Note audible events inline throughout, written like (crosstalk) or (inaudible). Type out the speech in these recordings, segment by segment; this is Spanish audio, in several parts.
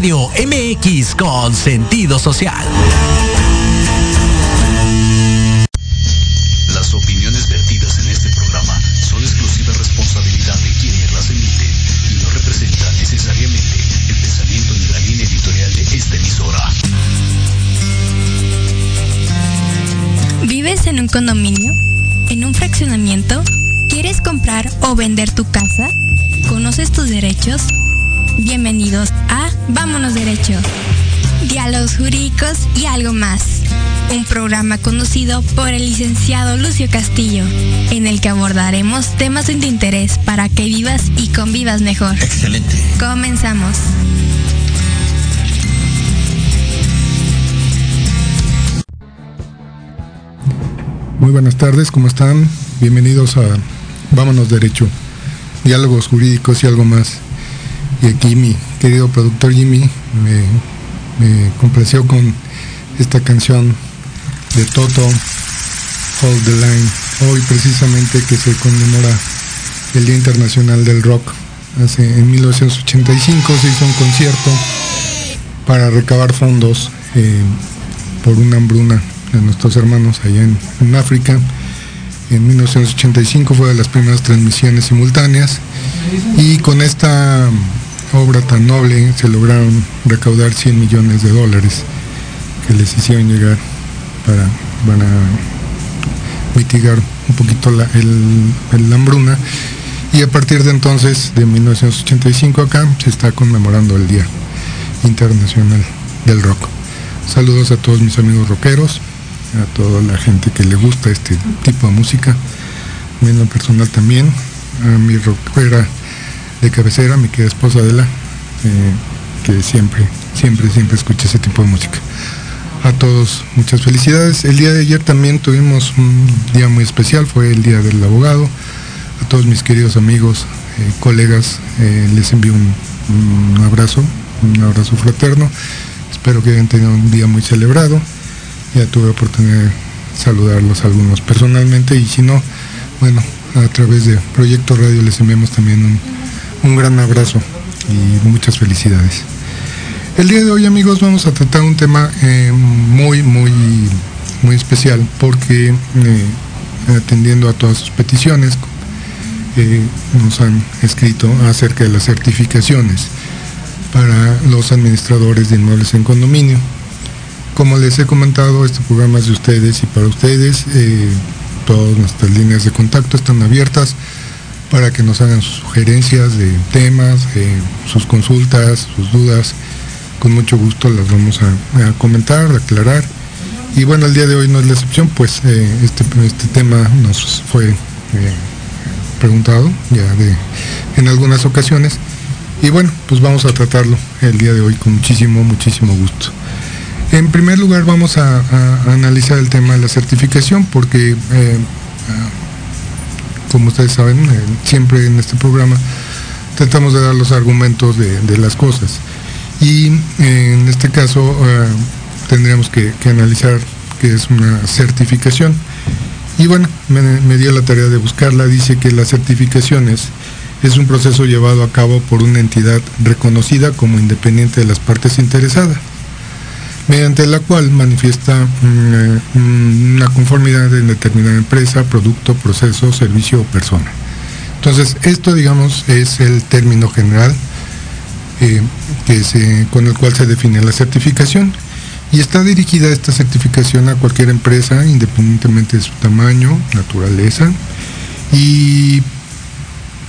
Radio MX con sentido social. Las opiniones vertidas en este programa son exclusiva responsabilidad de quienes las emiten y no representan necesariamente el pensamiento ni la línea editorial de esta emisora. ¿Vives en un condominio? ¿En un fraccionamiento? ¿Quieres comprar o vender tu casa? ¿Conoces tus derechos? Bienvenidos a Vámonos Derecho. Diálogos jurídicos y algo más. Un programa conducido por el licenciado Lucio Castillo, en el que abordaremos temas de interés para que vivas y convivas mejor. Excelente. Comenzamos. Muy buenas tardes, ¿cómo están? Bienvenidos a Vámonos Derecho, diálogos jurídicos y algo más. Y aquí mi querido productor Jimmy me, complació con esta canción de Toto, Hold the Line, hoy precisamente que se conmemora el Día Internacional del Rock. Hace, en 1985 se hizo un concierto para recabar fondos eh, por una hambruna de nuestros hermanos allá en, África. En 1985 fue de las primeras transmisiones simultáneas y con esta obra tan noble se lograron recaudar 100 millones de dólares que les hicieron llegar para, para mitigar un poquito la, el, el hambruna y a partir de entonces, de 1985 acá, se está conmemorando el Día Internacional del Rock. Saludos a todos mis amigos rockeros, a toda la gente que le gusta este tipo de música, a mí en lo personal también, a mi rockera de cabecera, mi querida esposa Adela, eh, que siempre, siempre, siempre escucha ese tipo de música. A todos muchas felicidades. El día de ayer también tuvimos un día muy especial, fue el Día del Abogado. A todos mis queridos amigos, eh, colegas, eh, les envío un, abrazo, un abrazo fraterno. Espero que hayan tenido un día muy celebrado ya tuve oportunidad de saludarlos algunos personalmente y si no, bueno, a través de Proyecto Radio les enviamos también un, un, gran abrazo y muchas felicidades. El día de hoy amigos vamos a tratar un tema eh, muy, muy, muy especial porque eh, atendiendo a todas sus peticiones eh, nos han escrito acerca de las certificaciones para los administradores de inmuebles en condominio como les he comentado, este programa es de ustedes y para ustedes. Todas nuestras líneas de contacto están abiertas para que nos hagan sus sugerencias de temas, eh, sus consultas, sus dudas. Con mucho gusto las vamos a, comentar, aclarar. Y bueno, el día de hoy no es la excepción, pues eh, este, este, tema nos fue preguntado ya en algunas ocasiones. Y bueno, pues vamos a tratarlo el día de hoy con muchísimo, muchísimo gusto. En primer lugar vamos a, analizar el tema de la certificación porque, eh, como ustedes saben, eh, siempre en este programa tratamos de dar los argumentos de, las cosas. Y eh, en este caso tendríamos que, analizar qué es una certificación. Y bueno, me dio la tarea de buscarla. Dice que las certificaciones es un proceso llevado a cabo por una entidad reconocida como independiente de las partes interesadas mediante la cual manifiesta una conformidad en determinada empresa, producto, proceso, servicio o persona. Entonces, esto, digamos, es el término general eh, que con el cual se define la certificación y está dirigida esta certificación a cualquier empresa, independientemente de su tamaño, naturaleza y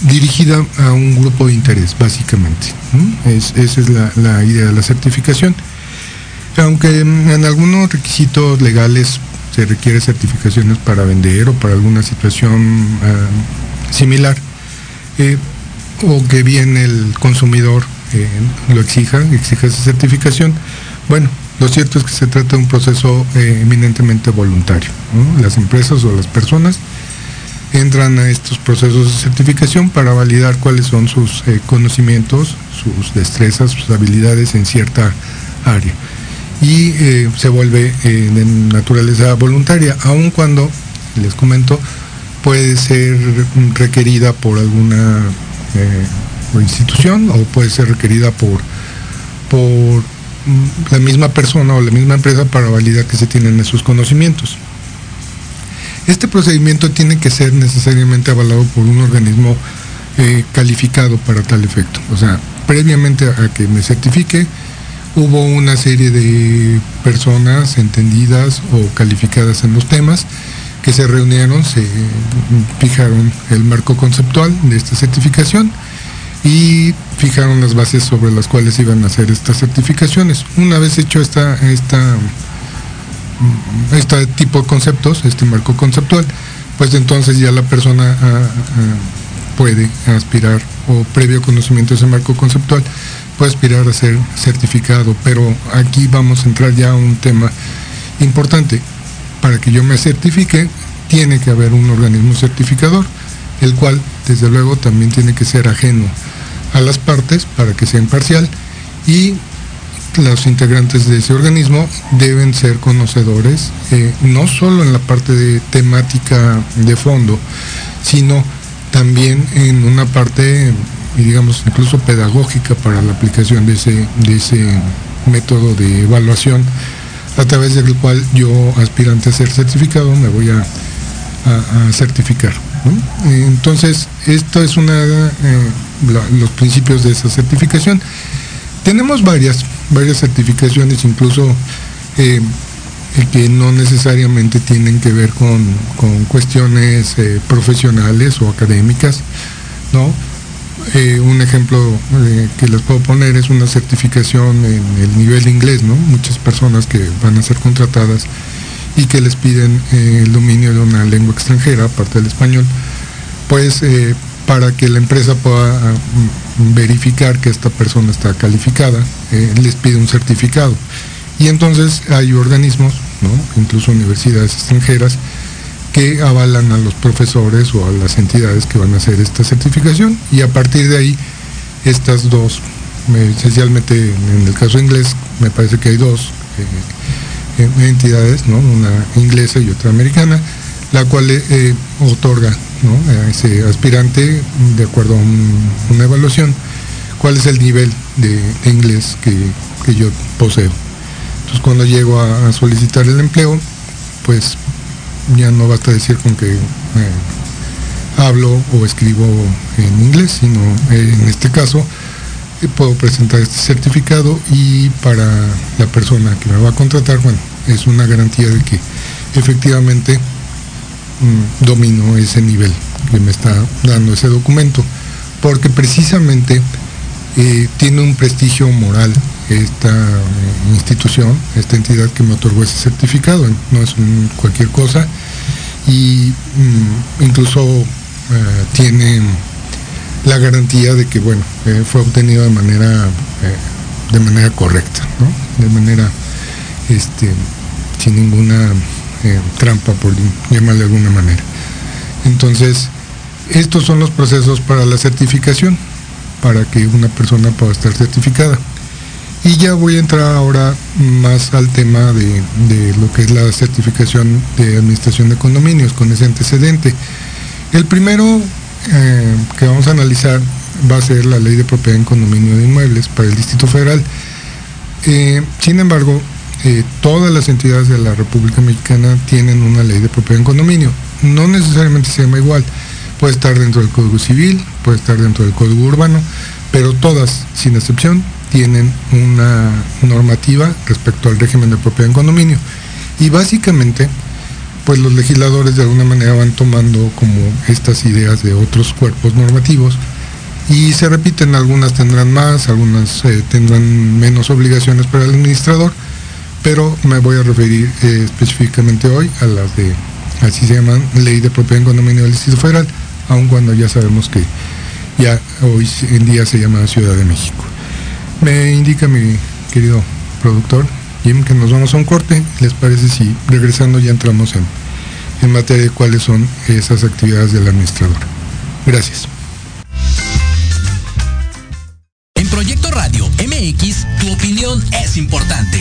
dirigida a un grupo de interés, básicamente. Es, esa es la idea de la certificación aunque en algunos requisitos legales se requiere certificaciones para vender o para alguna situación uh, similar, eh, o que bien el consumidor eh, lo exija, exija esa certificación, bueno, lo cierto es que se trata de un proceso eh, eminentemente voluntario. Las empresas o las personas entran a estos procesos de certificación para validar cuáles son sus eh, conocimientos, sus destrezas, sus habilidades en cierta área y eh, se vuelve eh, de naturaleza voluntaria, aun cuando, les comento, puede ser requerida por alguna eh, institución o puede ser requerida por, por la misma persona o la misma empresa para validar que se tienen esos conocimientos. Este procedimiento tiene que ser necesariamente avalado por un organismo calificado para tal efecto. O sea, previamente a que me certifique, hubo una serie de personas entendidas o calificadas en los temas que se reunieron, se fijaron el marco conceptual de esta certificación y fijaron las bases sobre las cuales iban a hacer estas certificaciones. Una vez hecho esta, esta, este tipo de conceptos, este marco conceptual, pues entonces ya la persona ah, ah, puede aspirar o previo conocimiento de ese marco conceptual puede aspirar a ser certificado, pero aquí vamos a entrar ya a un tema importante. Para que yo me certifique, tiene que haber un organismo certificador, el cual desde luego también tiene que ser ajeno a las partes para que sea imparcial y los integrantes de ese organismo deben ser conocedores, eh, no solo en la parte de temática de fondo, sino también en una parte, digamos, incluso pedagógica para la aplicación de ese, de ese método de evaluación a través del cual yo, aspirante a ser certificado, me voy a, certificar. Entonces, esto es una eh, los principios de esa certificación. Tenemos varias, varias certificaciones, incluso eh, que no necesariamente tienen que ver con, cuestiones eh, profesionales o académicas, ¿no? Un ejemplo que les puedo poner es una certificación en el nivel inglés, ¿no? Muchas personas que van a ser contratadas y que les piden eh, el dominio de una lengua extranjera, aparte del español, pues eh, para que la empresa pueda ah, verificar que esta persona está calificada, eh, les pide un certificado. Y entonces hay organismos, ¿no? incluso universidades extranjeras, que avalan a los profesores o a las entidades que van a hacer esta certificación y a partir de ahí estas dos, esencialmente en el caso inglés me parece que hay dos eh, entidades, ¿no? una inglesa y otra americana, la cual eh, otorga a ese aspirante, de acuerdo a una evaluación, cuál es el nivel de, inglés que, yo poseo. Entonces cuando llego a solicitar el empleo, pues ya no basta decir con que eh, hablo o escribo en inglés, sino eh, en este caso eh, puedo presentar este certificado y para la persona que me va a contratar, bueno, es una garantía de que efectivamente mm, domino ese nivel que me está dando ese documento, porque precisamente tiene un prestigio moral esta institución, esta entidad que me otorgó ese certificado, no es cualquier cosa y mm, incluso eh, tiene la garantía de que bueno eh, fue obtenido de manera eh, de manera correcta, de manera este, sin ninguna trampa por llamarle de alguna manera. Entonces, estos son los procesos para la certificación, para que una persona pueda estar certificada. Y ya voy a entrar ahora más al tema de, lo que es la certificación de administración de condominios con ese antecedente. El primero eh, que vamos a analizar va a ser la ley de propiedad en condominio de inmuebles para el Distrito Federal. Eh, sin embargo, eh, todas las entidades de la República Mexicana tienen una ley de propiedad en condominio. No necesariamente se llama igual. Puede estar dentro del Código Civil, puede estar dentro del Código Urbano, pero todas, sin excepción, tienen una normativa respecto al régimen de propiedad en condominio. Y básicamente, pues los legisladores de alguna manera van tomando como estas ideas de otros cuerpos normativos y se repiten, algunas tendrán más, algunas eh, tendrán menos obligaciones para el administrador, pero me voy a referir eh, específicamente hoy a las de, así se llaman, Ley de Propiedad en Condominio del Distrito Federal, aun cuando ya sabemos que ya hoy en día se llama Ciudad de México. Me indica mi querido productor Jim que nos vamos a un corte. ¿Les parece si regresando ya entramos en, en materia de cuáles son esas actividades del administrador? Gracias. En Proyecto Radio MX, tu opinión es importante.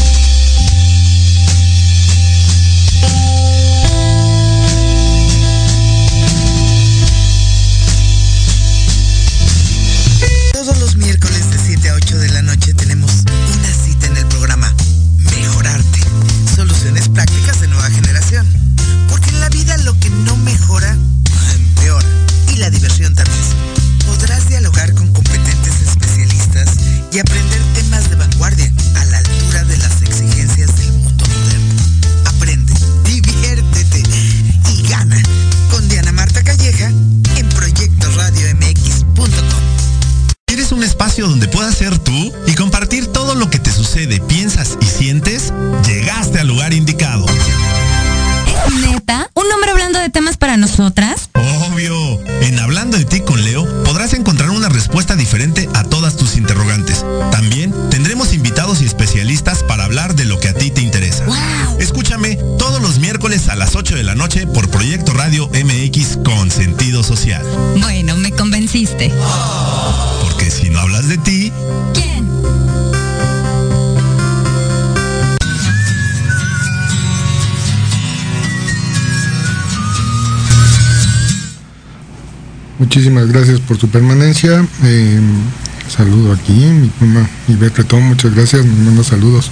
Gracias por su permanencia. Eh, saludo aquí, mi prima Ivette Retón, muchas gracias, me manda saludos.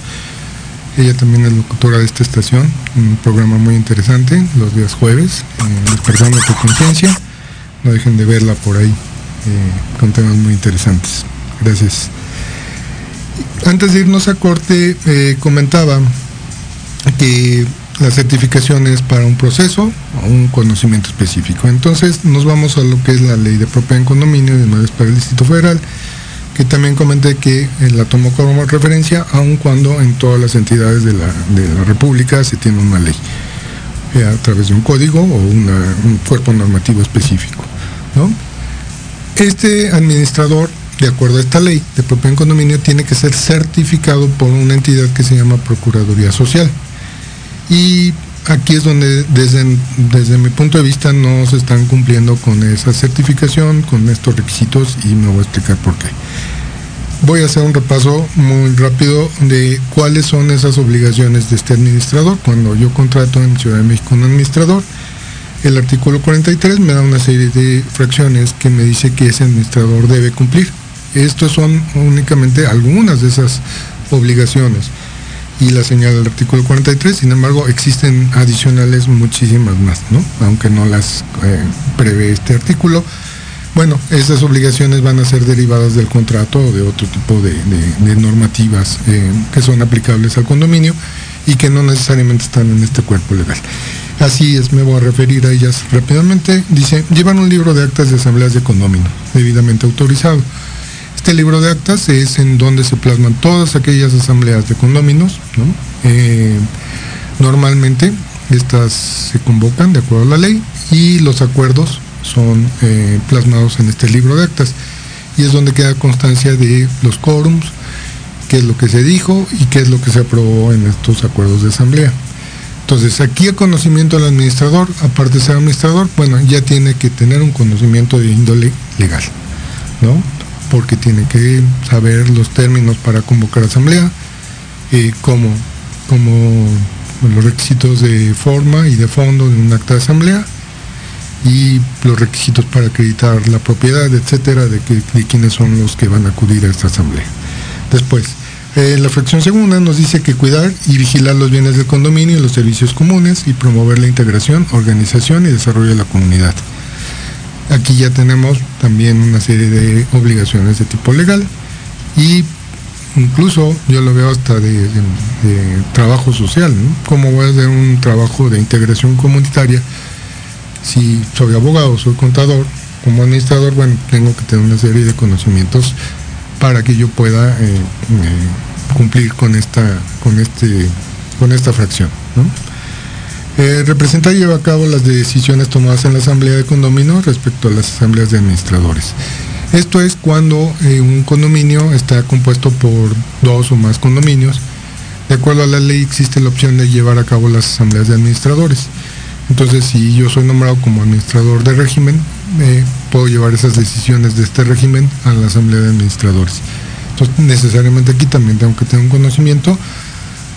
Ella también es locutora de esta estación, un programa muy interesante, los días jueves, eh, tu conciencia. No dejen de verla por ahí, eh, con temas muy interesantes. Gracias. Antes de irnos a corte, eh, comentaba que la certificación es para un proceso o un conocimiento específico. Entonces nos vamos a lo que es la ley de propiedad en condominio de vez para el Distrito Federal, que también comenté que eh, la tomo como referencia, aun cuando en todas las entidades de la, República se tiene una ley, eh, a través de un código o un cuerpo normativo específico. Este administrador, de acuerdo a esta ley de propiedad en condominio, tiene que ser certificado por una entidad que se llama Procuraduría Social. Y aquí es donde desde, desde mi punto de vista no se están cumpliendo con esa certificación, con estos requisitos y me voy a explicar por qué. Voy a hacer un repaso muy rápido de cuáles son esas obligaciones de este administrador. Cuando yo contrato en Ciudad de México un administrador, el artículo 43 me da una serie de fracciones que me dice que ese administrador debe cumplir. Estos son únicamente algunas de esas obligaciones y la señal del artículo 43, sin embargo existen adicionales muchísimas más, ¿no? aunque no las eh, prevé este artículo. Bueno, esas obligaciones van a ser derivadas del contrato o de otro tipo de, normativas eh, que son aplicables al condominio y que no necesariamente están en este cuerpo legal. Así es, me voy a referir a ellas rápidamente. Dice, llevan un libro de actas de asambleas de condominio, debidamente autorizado este libro de actas es en donde se plasman todas aquellas asambleas de condóminos. Eh, normalmente estas se convocan de acuerdo a la ley y los acuerdos son eh, plasmados en este libro de actas. Y es donde queda constancia de los quórums, qué es lo que se dijo y qué es lo que se aprobó en estos acuerdos de asamblea. Entonces, aquí el conocimiento del administrador, aparte de ser administrador, bueno, ya tiene que tener un conocimiento de índole legal, ¿no? Porque tiene que saber los términos para convocar asamblea, eh, como, como los requisitos de forma y de fondo de un acta de asamblea, y los requisitos para acreditar la propiedad, etcétera, de quiénes son los que van a acudir a esta asamblea. Después, eh, la fracción segunda nos dice que cuidar y vigilar los bienes del condominio y los servicios comunes y promover la integración, organización y desarrollo de la comunidad. Aquí ya tenemos también una serie de obligaciones de tipo legal y incluso yo lo veo hasta de, trabajo social, ¿no? ¿Cómo voy a hacer un trabajo de integración comunitaria? Si soy abogado, soy contador, como administrador, bueno, tengo que tener una serie de conocimientos para que yo pueda eh, eh, cumplir con esta, con este, con esta fracción. Eh, representa y lleva a cabo las decisiones tomadas en la asamblea de condominio respecto a las asambleas de administradores. Esto es cuando un condominio está compuesto por dos o más condominios. De acuerdo a la ley existe la opción de llevar a cabo las asambleas de administradores. Entonces, si yo soy nombrado como administrador de régimen, puedo llevar esas decisiones de este régimen a la Asamblea de Administradores. Entonces, necesariamente aquí también tengo que tener un conocimiento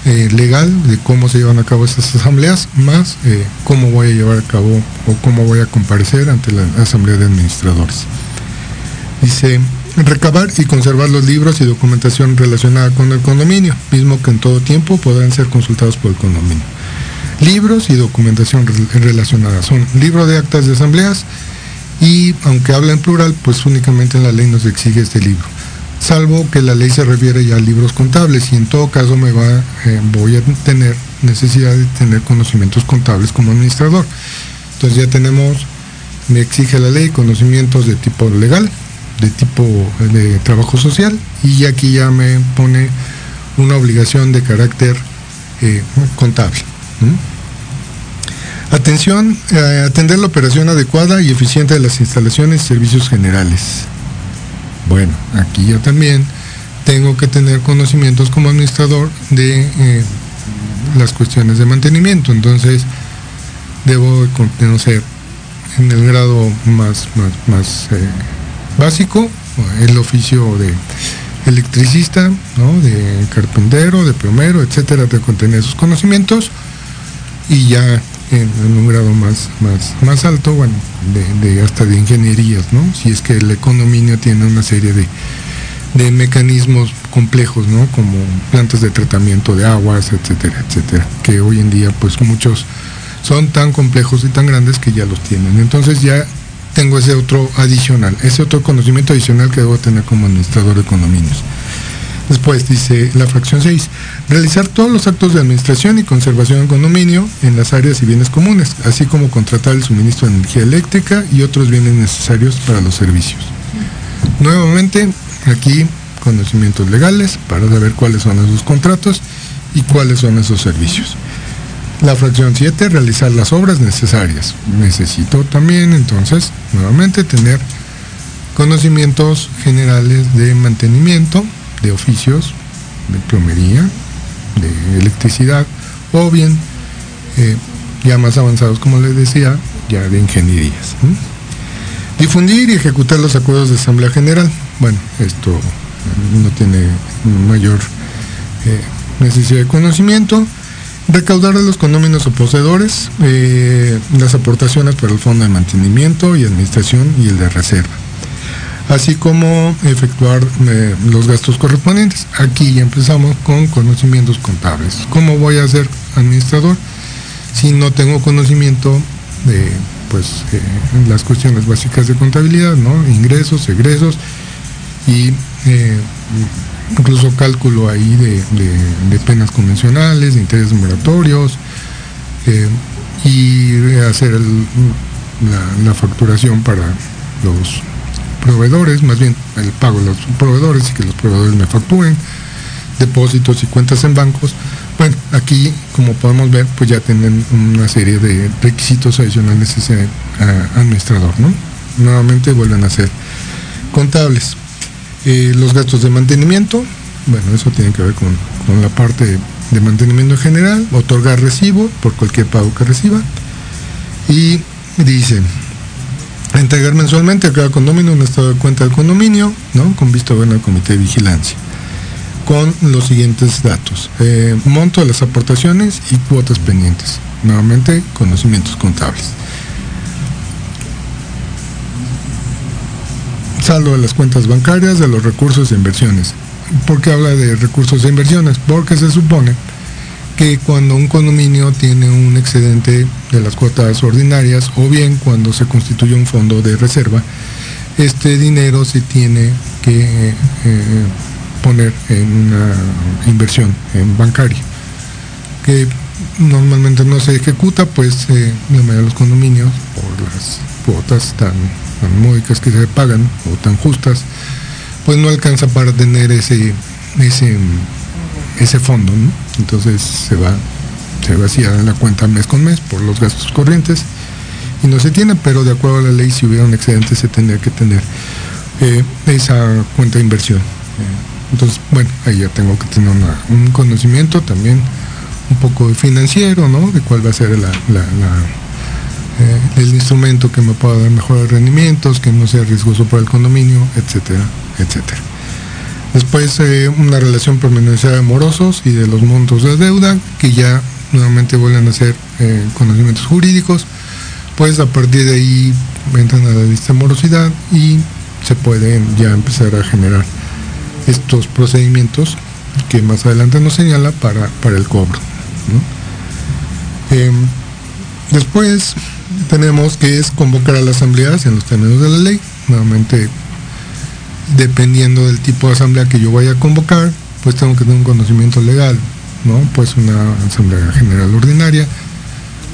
eh, legal de cómo se llevan a cabo estas asambleas, más eh, cómo voy a llevar a cabo o cómo voy a comparecer ante la Asamblea de Administradores. Dice, recabar y conservar los libros y documentación relacionada con el condominio, mismo que en todo tiempo podrán ser consultados por el condominio. Libros y documentación relacionada son libro de actas de asambleas, y aunque habla en plural, pues únicamente en la ley nos exige este libro, salvo que la ley se refiere ya a libros contables y en todo caso me va, eh, voy a tener necesidad de tener conocimientos contables como administrador. Entonces ya tenemos, me exige la ley conocimientos de tipo legal, de tipo de trabajo social y aquí ya me pone una obligación de carácter eh, contable. Atención, eh, atender la operación adecuada y eficiente de las instalaciones y servicios generales. Bueno, aquí yo también tengo que tener conocimientos como administrador de eh, las cuestiones de mantenimiento. Entonces, debo conocer en el grado más, más, eh, básico el oficio de electricista, de carpintero, de plomero, etcétera, de contener esos conocimientos y ya en, un grado más, más, más alto, bueno, de, hasta de ingenierías, ¿no? Si es que el condominio tiene una serie de, mecanismos complejos, ¿no? Como plantas de tratamiento de aguas, etcétera, etcétera, que hoy en día pues muchos son tan complejos y tan grandes que ya los tienen. Entonces ya tengo ese otro adicional, ese otro conocimiento adicional que debo tener como administrador de condominios. Después dice la fracción 6, realizar todos los actos de administración y conservación del condominio en las áreas y bienes comunes, así como contratar el suministro de energía eléctrica y otros bienes necesarios para los servicios. Nuevamente, aquí conocimientos legales para saber cuáles son esos contratos y cuáles son esos servicios. La fracción 7, realizar las obras necesarias. Necesito también entonces, nuevamente, tener conocimientos generales de mantenimiento, de oficios, de plomería, de electricidad, o bien eh, ya más avanzados, como les decía, ya de ingenierías. Difundir y ejecutar los acuerdos de Asamblea General. Bueno, esto no tiene mayor eh, necesidad de conocimiento. Recaudar de los condóminos o poseedores eh, las aportaciones para el Fondo de Mantenimiento y Administración y el de Reserva así como efectuar eh, los gastos correspondientes. Aquí ya empezamos con conocimientos contables. ¿Cómo voy a ser administrador si no tengo conocimiento de pues eh, las cuestiones básicas de contabilidad, ¿no? ingresos, egresos y eh, incluso cálculo ahí de, penas convencionales, de intereses moratorios y hacer la facturación para los proveedores, más bien el pago de los proveedores y que los proveedores me facturen, depósitos y cuentas en bancos. Bueno, aquí, como podemos ver, pues ya tienen una serie de requisitos adicionales ese administrador, ¿no? Nuevamente vuelven a ser contables. Eh, los gastos de mantenimiento, bueno, eso tiene que ver con, con la parte de mantenimiento en general, otorgar recibo por cualquier pago que reciba. Y dice, entregar mensualmente a cada condominio un estado de cuenta del condominio, ¿no? Con visto bueno al comité de vigilancia. Con los siguientes datos. Eh, monto de las aportaciones y cuotas pendientes. Nuevamente, conocimientos contables. Saldo de las cuentas bancarias, de los recursos de inversiones. ¿Por qué habla de recursos de inversiones? Porque se supone que cuando un condominio tiene un excedente de las cuotas ordinarias o bien cuando se constituye un fondo de reserva, este dinero se tiene que eh, poner en una inversión en bancaria, que normalmente no se ejecuta, pues eh, la mayoría de los condominios, por las cuotas tan, módicas que se pagan o tan justas, pues no alcanza para tener ese, ese, ese fondo, Entonces se va, se vacía la cuenta mes con mes por los gastos corrientes y no se tiene, pero de acuerdo a la ley, si hubiera un excedente, se tendría que tener eh, esa cuenta de inversión. Eh, entonces, bueno, ahí ya tengo que tener un conocimiento también un poco financiero, ¿no? De cuál va a ser la, eh, el instrumento que me pueda dar mejores rendimientos, que no sea riesgoso para el condominio, etcétera, etcétera. Después una relación pormenorizada de morosos y de los montos de deuda, que ya nuevamente vuelven a ser conocimientos jurídicos pues a partir de ahí entran a la lista de morosidad y se pueden ya empezar a generar estos procedimientos que más adelante nos señala para, para el cobro. Em, después tenemos que es convocar a las asambleas en los términos de la ley, nuevamente dependiendo del tipo de asamblea que yo vaya a convocar, pues tengo que tener un conocimiento legal, ¿no? Pues una asamblea general ordinaria,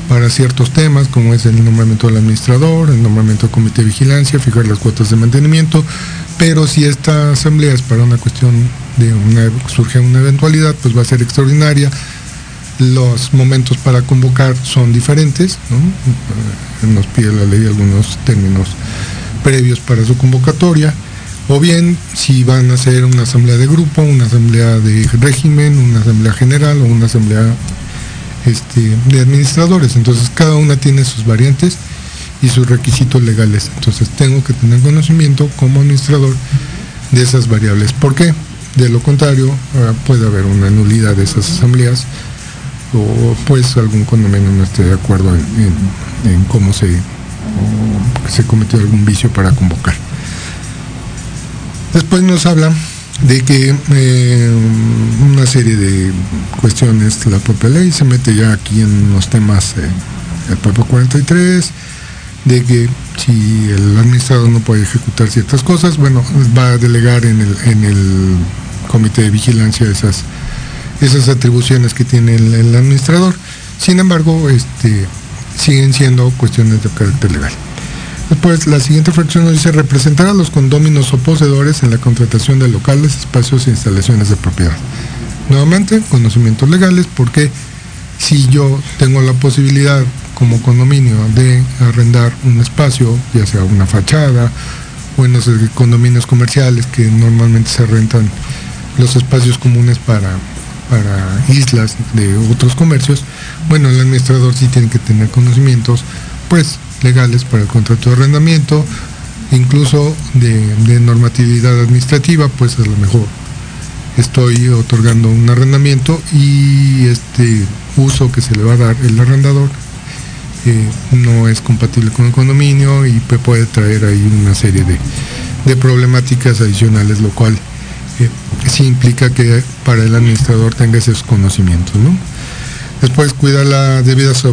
para ciertos temas, como es el nombramiento del administrador, el nombramiento del comité de vigilancia, fijar las cuotas de mantenimiento, pero si esta asamblea es para una cuestión de una, surge una eventualidad, pues va a ser extraordinaria. Los momentos para convocar son diferentes, eh, nos pide la ley algunos términos previos para su convocatoria, o bien si van a ser una asamblea de grupo, una asamblea de régimen, una asamblea general o una asamblea este, de administradores. Entonces cada una tiene sus variantes y sus requisitos legales. Entonces tengo que tener conocimiento como administrador de esas variables. ¿Por qué? De lo contrario, ah, puede haber una nulidad de esas asambleas o pues algún condominio no esté de acuerdo en, cómo se, se cometió algún vicio para convocar. Después nos habla de que eh, una serie de cuestiones la propia ley se mete ya aquí en los temas eh, el propio 43 de que si el administrador no puede ejecutar ciertas cosas bueno va a delegar en el, en el comité de vigilancia esas esas atribuciones que tiene el, administrador. Sin embargo este siguen siendo cuestiones de carácter legal Después, la siguiente fracción nos dice representar a los condóminos o poseedores en la contratación de locales, espacios e instalaciones de propiedad. Nuevamente, conocimientos legales, porque si yo tengo la posibilidad como condominio de arrendar un espacio, ya sea una fachada o en los condominios comerciales que normalmente se rentan los espacios comunes para, para islas de otros comercios, bueno, el administrador sí tiene que tener conocimientos, pues legales para el contrato de arrendamiento, incluso de, normatividad administrativa, pues a lo mejor estoy otorgando un arrendamiento y este uso que se le va a dar el arrendador eh, no es compatible con el condominio y puede traer ahí una serie de, problemáticas adicionales, lo cual eh, sí implica que para el administrador tenga esos conocimientos. ¿no? Después cuida las debidas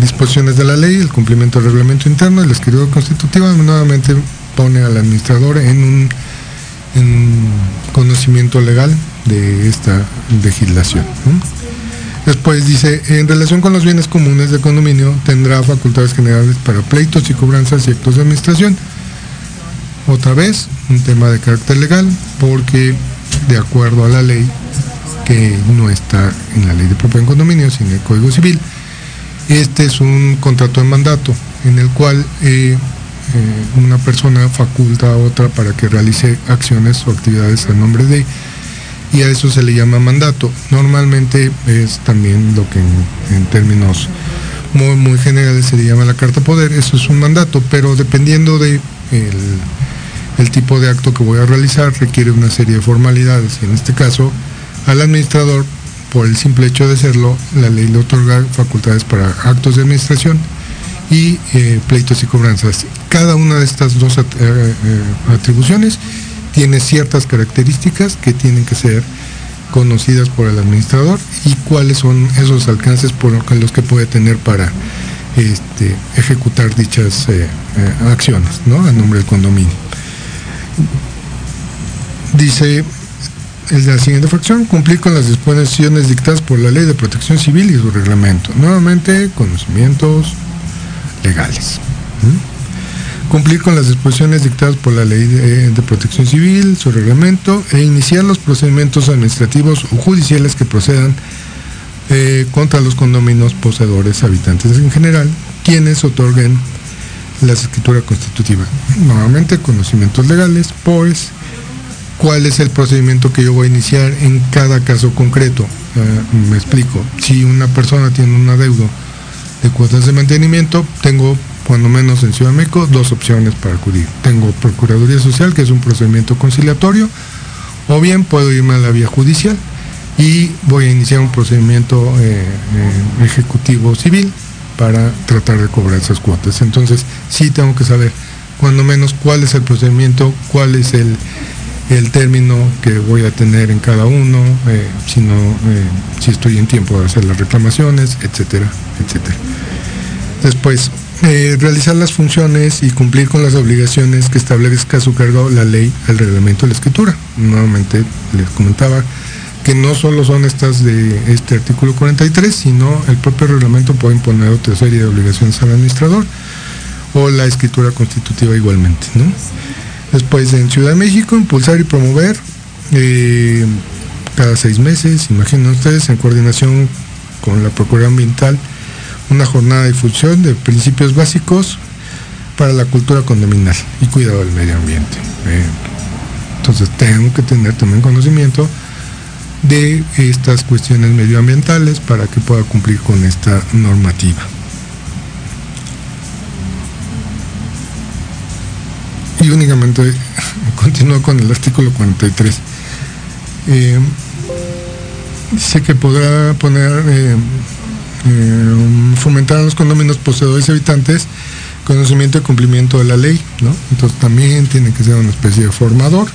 disposiciones de la ley, el cumplimiento del reglamento interno y la escritura constitutiva nuevamente pone al administrador en un, conocimiento legal de esta legislación. Después dice, en relación con los bienes comunes de condominio, tendrá facultades generales para pleitos y cobranzas y actos de administración. Otra vez, un tema de carácter legal, porque de acuerdo a la ley, que no está en la ley de propiedad en condominio, sino en el Código Civil. Este es un contrato de mandato en el cual eh, eh, una persona faculta a otra para que realice acciones o actividades a nombre de y a eso se le llama mandato. Normalmente es también lo que en, términos muy, muy generales se le llama la carta poder, eso es un mandato, pero dependiendo de el tipo de acto que voy a realizar requiere una serie de formalidades. En este caso, al administrador, por el simple hecho de serlo, la ley le otorga facultades para actos de administración y eh, pleitos y cobranzas. Cada una de estas dos atribuciones tiene ciertas características que tienen que ser conocidas por el administrador y cuáles son esos alcances por los que puede tener para este, ejecutar dichas acciones ¿no? a nombre del condominio. Dice la siguiente fracción, cumplir con las disposiciones dictadas por la Ley de Protección Civil y su reglamento. Nuevamente, conocimientos legales. Cumplir con las disposiciones dictadas por la Ley de, Protección Civil, su reglamento, e iniciar los procedimientos administrativos o judiciales que procedan eh, contra los condominios poseedores, habitantes en general, quienes otorguen la escritura constitutiva. Nuevamente, conocimientos legales, pues cuál es el procedimiento que yo voy a iniciar en cada caso concreto. Ah, me explico. Si una persona tiene un adeudo de cuotas de mantenimiento, tengo cuando menos en Ciudad de México dos opciones para acudir. Tengo Procuraduría Social, que es un procedimiento conciliatorio, o bien puedo irme a la vía judicial y voy a iniciar un procedimiento eh, eh, ejecutivo civil para tratar de cobrar esas cuotas. Entonces, sí tengo que saber cuando menos cuál es el procedimiento, cuál es el, el término que voy a tener en cada uno, eh, si, eh, si estoy en tiempo de hacer las reclamaciones, etcétera, etcétera. Después, eh, realizar las funciones y cumplir con las obligaciones que establezca a su cargo la ley, el reglamento de la escritura. Nuevamente les comentaba que no solo son estas de este artículo 43, sino el propio reglamento puede imponer otra serie de obligaciones al administrador o la escritura constitutiva igualmente. ¿no? Después en Ciudad de México, impulsar y promover eh, cada seis meses, imaginen ustedes, en coordinación con la Procuraduría Ambiental, una jornada de difusión de principios básicos para la cultura condominal y cuidado del medio ambiente. Eh, entonces tengo que tener también conocimiento de estas cuestiones medioambientales para que pueda cumplir con esta normativa. Y únicamente (laughs) continúo con el artículo 43. Eh, dice que podrá poner, eh, eh, fomentar a los condominios poseedores y habitantes conocimiento y cumplimiento de la ley, ¿no? Entonces también tiene que ser una especie de formador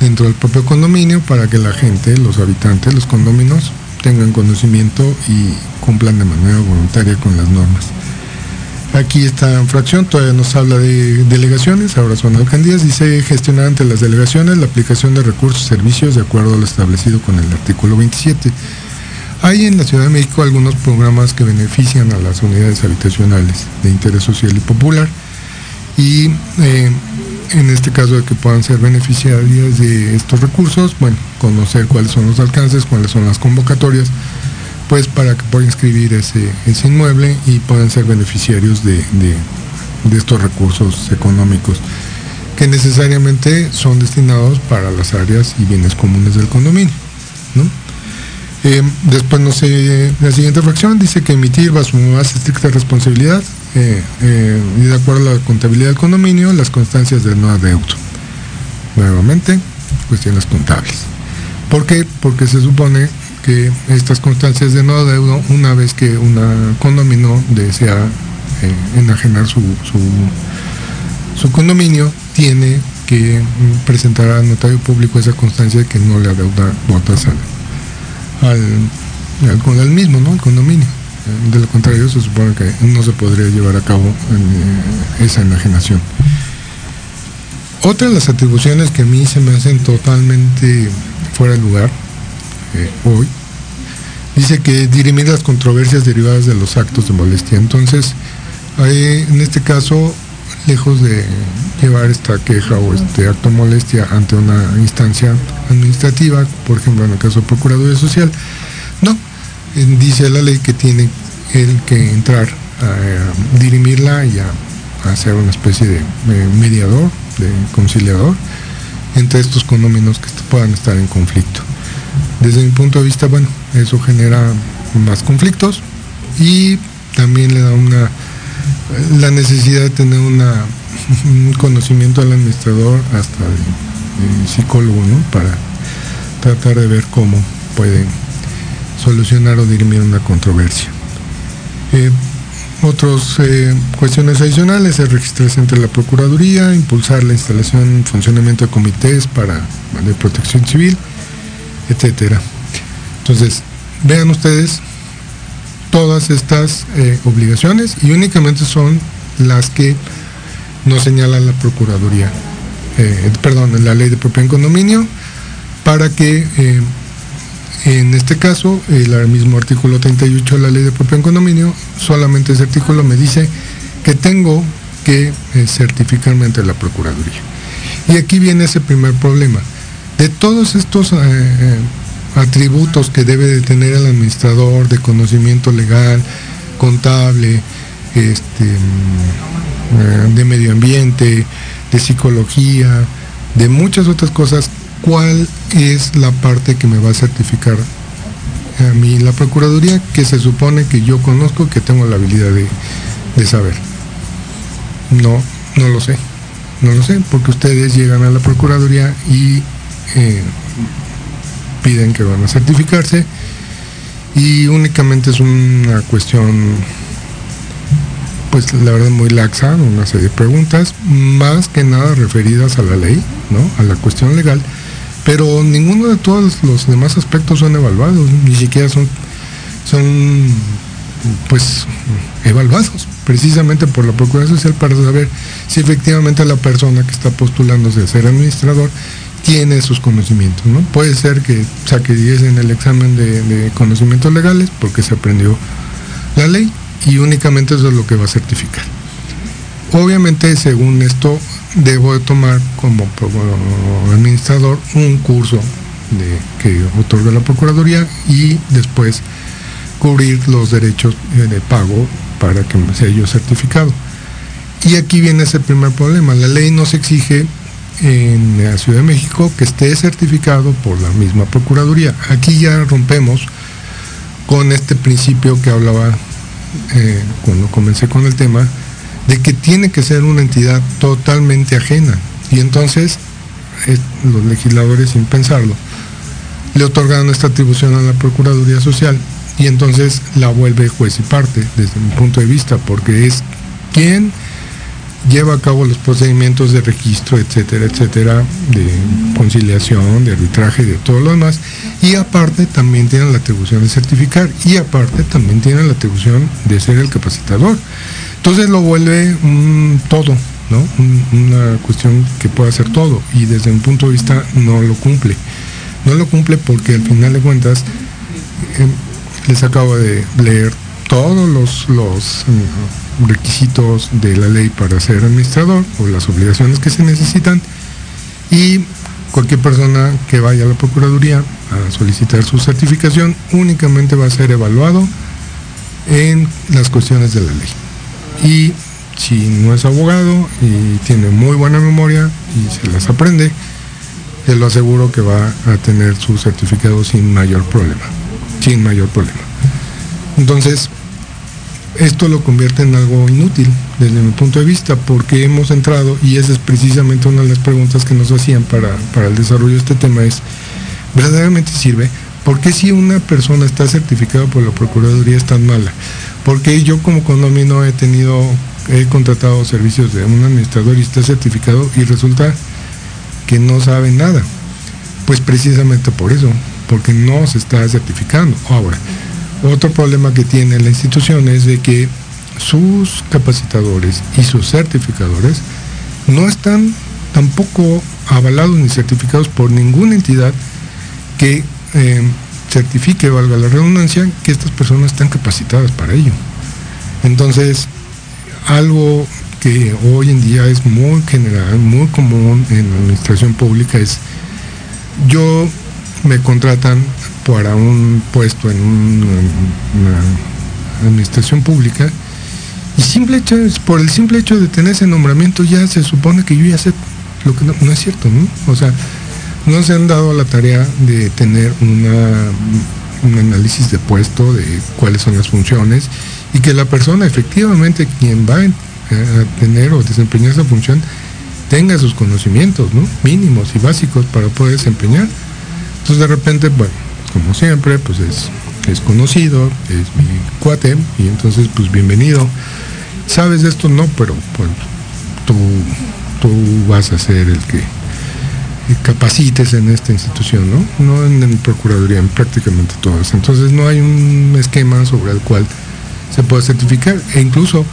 dentro del propio condominio para que la gente, los habitantes, los condominios, tengan conocimiento y cumplan de manera voluntaria con las normas. Aquí esta fracción todavía nos habla de delegaciones, ahora son alcaldías, dice gestionar ante las delegaciones la aplicación de recursos y servicios de acuerdo a lo establecido con el artículo 27. Hay en la Ciudad de México algunos programas que benefician a las unidades habitacionales de interés social y popular y eh, en este caso de que puedan ser beneficiarias de estos recursos, bueno, conocer cuáles son los alcances, cuáles son las convocatorias, pues para que puedan inscribir ese, inmueble y puedan ser beneficiarios de, estos recursos económicos que necesariamente son destinados para las áreas y bienes comunes del condominio. Eh, después, no sé, la siguiente fracción dice que emitir bajo su más estricta responsabilidad eh, eh, y de acuerdo a la contabilidad del condominio las constancias del no adeudo. Nuevamente, cuestiones contables. ¿Por qué? Porque se supone que estas constancias de no adeudo, una vez que una condominio desea eh, enajenar su, su, condominio, tiene que mm, presentar al notario público esa constancia de que no le adeuda cuotas al, al, al mismo, ¿no? El condominio. De lo contrario, se supone que no se podría llevar a cabo eh, esa enajenación. Otra de las atribuciones que a mí se me hacen totalmente fuera de lugar eh, hoy, dice que dirimir las controversias derivadas de los actos de molestia. Entonces, en este caso, lejos de llevar esta queja o este acto de molestia ante una instancia administrativa, por ejemplo en el caso de Procuraduría Social, no, dice la ley que tiene él que entrar a, dirimirla y a, hacer una especie de mediador, de conciliador entre estos conóminos que puedan estar en conflicto. Desde mi punto de vista, bueno, eso genera más conflictos y también le da una la necesidad de tener un conocimiento al administrador hasta de, psicólogo, ¿no? Para tratar de ver cómo puede solucionar o dirimir una controversia. Eh, otras eh, cuestiones adicionales es registrarse ante la Procuraduría, impulsar la instalación funcionamiento de comités para de protección civil, etcétera. Entonces, vean ustedes todas estas eh, obligaciones y únicamente son las que nos señala la Procuraduría, eh, perdón, la ley de propiedad en condominio, para que en este caso, el mismo artículo 38 de la ley de propiedad en condominio, solamente ese artículo me dice que tengo que eh, certificarme ante la Procuraduría. Y aquí viene ese primer problema. De todos estos eh, atributos que debe de tener el administrador de conocimiento legal, contable, este, mm, de medio ambiente, de psicología, de muchas otras cosas cuál es la parte que me va a certificar a mí la Procuraduría, que se supone que yo conozco, que tengo la habilidad de, saber. No, no lo sé. No lo sé, porque ustedes llegan a la Procuraduría y piden que van a certificarse y únicamente es una cuestión pues la verdad muy laxa, una serie de preguntas, más que nada referidas a la ley, ¿no? A la cuestión legal pero ninguno de todos los demás aspectos son evaluados, ni siquiera son, son pues evaluados precisamente por la Procuraduría Social para saber si efectivamente la persona que está postulándose a ser administrador tiene sus conocimientos. ¿no? Puede ser que saque 10 en el examen de, conocimientos legales porque se aprendió la ley y únicamente eso es lo que va a certificar. Obviamente, según esto, debo de tomar como, administrador un curso que otorga la Procuraduría y después cubrir los derechos de pago para que sea yo certificado. Y aquí viene ese primer problema. La ley nos exige en la Ciudad de México que esté certificado por la misma Procuraduría. Aquí ya rompemos con este principio que hablaba eh, cuando comencé con el tema, de que tiene que ser una entidad totalmente ajena. Y entonces los legisladores, sin pensarlo, le otorgaron esta atribución a la Procuraduría Social y entonces la vuelve juez y parte, desde mi punto de vista, porque es quien lleva a cabo los procedimientos de registro, etcétera, etcétera, de conciliación, de arbitraje, de todo lo demás, y aparte también tiene la atribución de certificar, y aparte también tiene la atribución de ser el capacitador. Entonces lo vuelve un todo, ¿no? una cuestión que puede hacer todo y desde un punto de vista no lo cumple. No lo cumple porque al final de cuentas em, les acabo de leer todos los, requisitos de la ley para ser administrador o las obligaciones que se necesitan y cualquier persona que vaya a la Procuraduría a solicitar su certificación únicamente va a ser evaluado en las cuestiones de la ley y si no es abogado y tiene muy buena memoria y se las aprende, te lo aseguro que va a tener su certificado sin mayor problema, sin mayor problema. Entonces, esto lo convierte en algo inútil desde mi punto de vista, porque hemos entrado, y esa es precisamente una de las preguntas que nos hacían para, para el desarrollo de este tema, es, ¿verdaderamente sirve? ¿Por qué si una persona está certificada por la Procuraduría es tan mala? Porque yo como condominio he tenido, he contratado servicios de un administrador y está certificado y resulta que no sabe nada. Pues precisamente por eso, porque no se está certificando. Ahora, otro problema que tiene la institución es de que sus capacitadores y sus certificadores no están tampoco avalados ni certificados por ninguna entidad que eh, certifique, valga la redundancia, que estas personas están capacitadas para ello. Entonces, algo que hoy en día es muy general, muy común en la administración pública es, yo me contratan para un puesto en una administración pública y simple hecho, por el simple hecho de tener ese nombramiento ya se supone que yo ya sé lo que no, es cierto, ¿no? O sea, no se han dado la tarea de tener una, un análisis de puesto, de cuáles son las funciones, y que la persona efectivamente quien va a tener o desempeñar esa función tenga sus conocimientos ¿no? mínimos y básicos para poder desempeñar. Entonces de repente, bueno, como siempre, pues es es conocido, es mi cuate, y entonces pues bienvenido. Sabes de esto, no, pero pues tú, tú vas a ser el que capacites en esta institución, ¿no? No en, en Procuraduría, en prácticamente todas. Entonces no hay un esquema sobre el cual se pueda certificar e incluso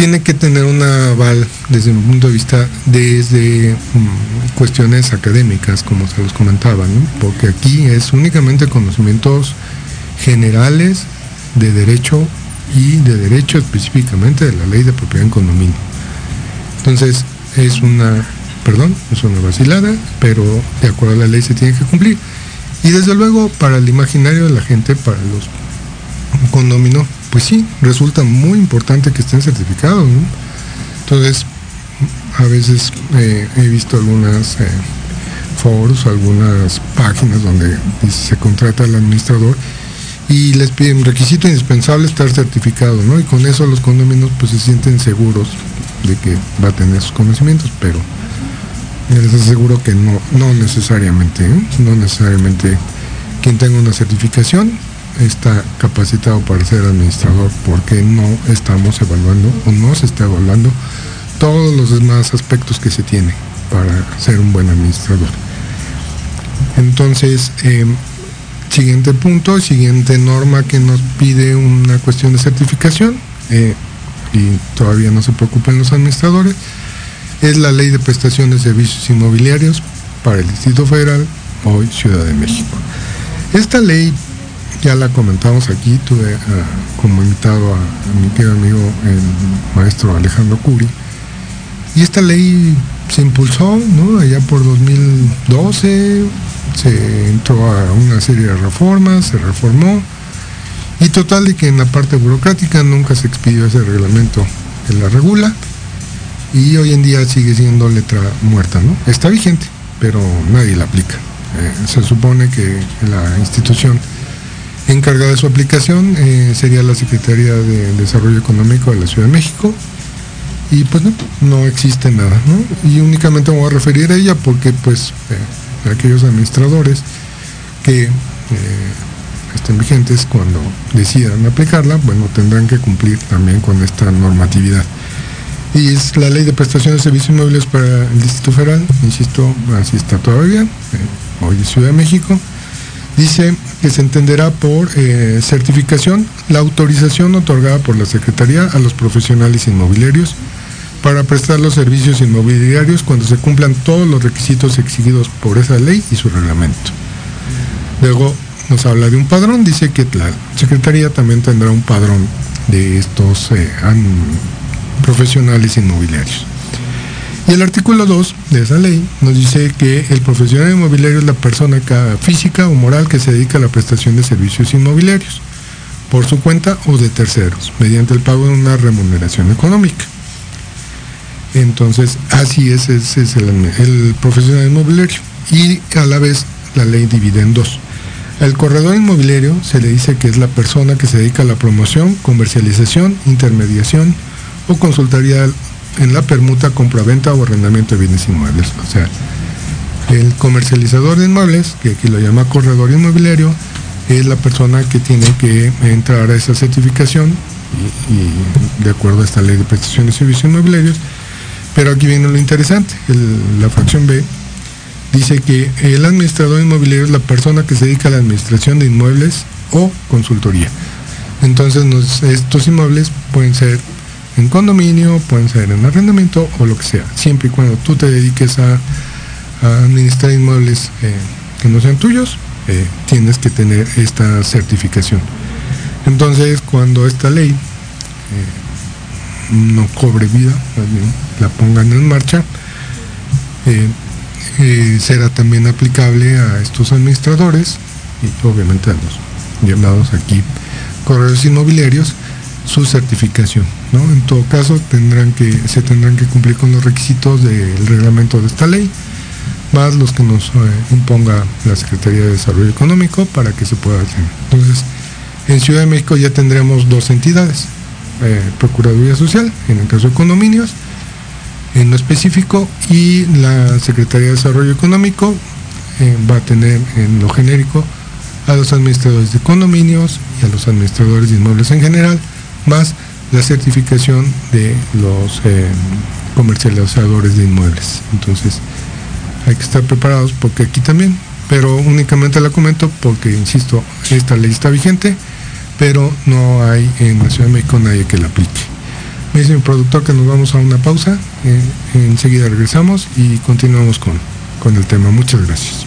tiene que tener un aval desde mi punto de vista desde mm, cuestiones académicas, como se los comentaba, porque aquí es únicamente conocimientos generales de derecho y de derecho específicamente de la ley de propiedad en condominio. Entonces, es una, perdón, es una vacilada, pero de acuerdo a la ley se tiene que cumplir. Y desde luego, para el imaginario de la gente, para los condominios, pues sí, resulta muy importante que estén certificados. Entonces, a veces eh, he visto algunas eh, foros, algunas páginas donde se contrata al administrador y les piden requisito indispensable estar certificado, ¿no? Y con eso los condominios pues se sienten seguros de que va a tener sus conocimientos, pero les aseguro que no, no necesariamente, ¿eh? no necesariamente quien tenga una certificación está capacitado para ser administrador porque no estamos evaluando o no se está evaluando todos los demás aspectos que se tiene para ser un buen administrador. Entonces, eh, siguiente punto, siguiente norma que nos pide una cuestión de certificación, eh, y todavía no se preocupen los administradores, es la ley de prestación de servicios inmobiliarios para el Distrito Federal, hoy Ciudad de México. Esta ley ya la comentamos aquí, tuve uh, como invitado a, a, mi querido amigo el maestro Alejandro Curi, y esta ley se impulsó, ¿no? Allá por 2012, se entró a una serie de reformas, se reformó, y total de que en la parte burocrática nunca se expidió ese reglamento que la regula, y hoy en día sigue siendo letra muerta, ¿no? Está vigente, pero nadie la aplica. Eh, se supone que la institución encargada de su aplicación eh, sería la Secretaría de Desarrollo Económico de la Ciudad de México. Y pues no, no existe nada. Y únicamente me voy a referir a ella porque pues eh, aquellos administradores que eh, estén vigentes cuando decidan aplicarla, bueno, tendrán que cumplir también con esta normatividad. Y es la ley de prestación de servicios inmobiliarios para el Distrito Federal, insisto, así está todavía, hoy es Ciudad de México. Dice que se entenderá por eh, certificación la autorización otorgada por la Secretaría a los profesionales inmobiliarios para prestar los servicios inmobiliarios cuando se cumplan todos los requisitos exigidos por esa ley y su reglamento. Luego nos habla de un padrón, dice que la Secretaría también tendrá un padrón de estos eh, profesionales inmobiliarios. Y el artículo 2 de esa ley nos dice que el profesional inmobiliario es la persona física o moral que se dedica a la prestación de servicios inmobiliarios por su cuenta o de terceros, mediante el pago de una remuneración económica. Entonces, así es, el, el profesional inmobiliario. Y a la vez la ley divide en dos. El corredor inmobiliario se le dice que es la persona que se dedica a la promoción, comercialización, intermediación o consultoría en la permuta, compraventa o arrendamiento de bienes inmuebles. O sea, el comercializador de inmuebles, que aquí lo llama corredor inmobiliario, es la persona que tiene que entrar a esa certificación y, de acuerdo a esta ley de prestación de servicios inmobiliarios. Pero aquí viene lo interesante, la fracción B dice que el administrador inmobiliario es la persona que se dedica a la administración de inmuebles o consultoría. Entonces estos inmuebles pueden ser en condominio, pueden ser en arrendamiento o lo que sea, siempre y cuando tú te dediques a, administrar inmuebles eh, que no sean tuyos, eh, tienes que tener esta certificación. Entonces, cuando esta ley eh, no cobre vida, la pongan en marcha, será también aplicable a estos administradores y obviamente a los llamados aquí correos inmobiliarios su certificación. En todo caso, tendrán que, se tendrán que cumplir con los requisitos del reglamento de esta ley, más los que nos eh, imponga la Secretaría de Desarrollo Económico para que se pueda hacer. Entonces, en Ciudad de México ya tendremos dos entidades, eh, Procuraduría Social, en el caso de condominios, en lo específico, y la Secretaría de Desarrollo Económico eh, va a tener en lo genérico a los administradores de condominios y a los administradores de inmuebles en general, más la certificación de los eh, comercializadores de inmuebles. Entonces, hay que estar preparados porque aquí también, pero únicamente la comento porque, insisto, esta ley está vigente, pero no hay en la Ciudad de México nadie que la aplique. Me dice mi productor que nos vamos a una pausa, eh, enseguida regresamos y continuamos con, con el tema. Muchas gracias.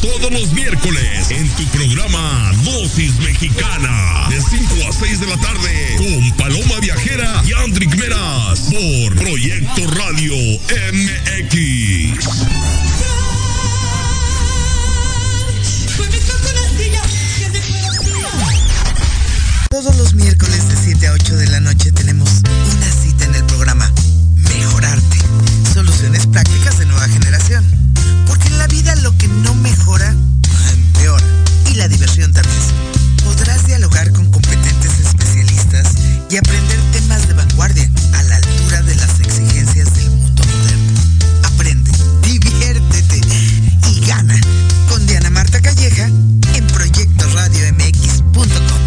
todos los miércoles en tu programa Dosis Mexicana de 5 a 6 de la tarde con Paloma Viajera y Andrick Meras por Proyecto Radio MX. Todos los miércoles de 7 a 8 de la noche tenemos una cita en el programa Mejorarte. Soluciones prácticas de nueva generación. Porque en la vida lo que no mejora, empeora. Y la diversión también. Podrás dialogar con competentes especialistas y aprender temas de vanguardia a la altura de las exigencias del mundo moderno. Aprende, diviértete y gana con Diana Marta Calleja en proyectoradiomx.com.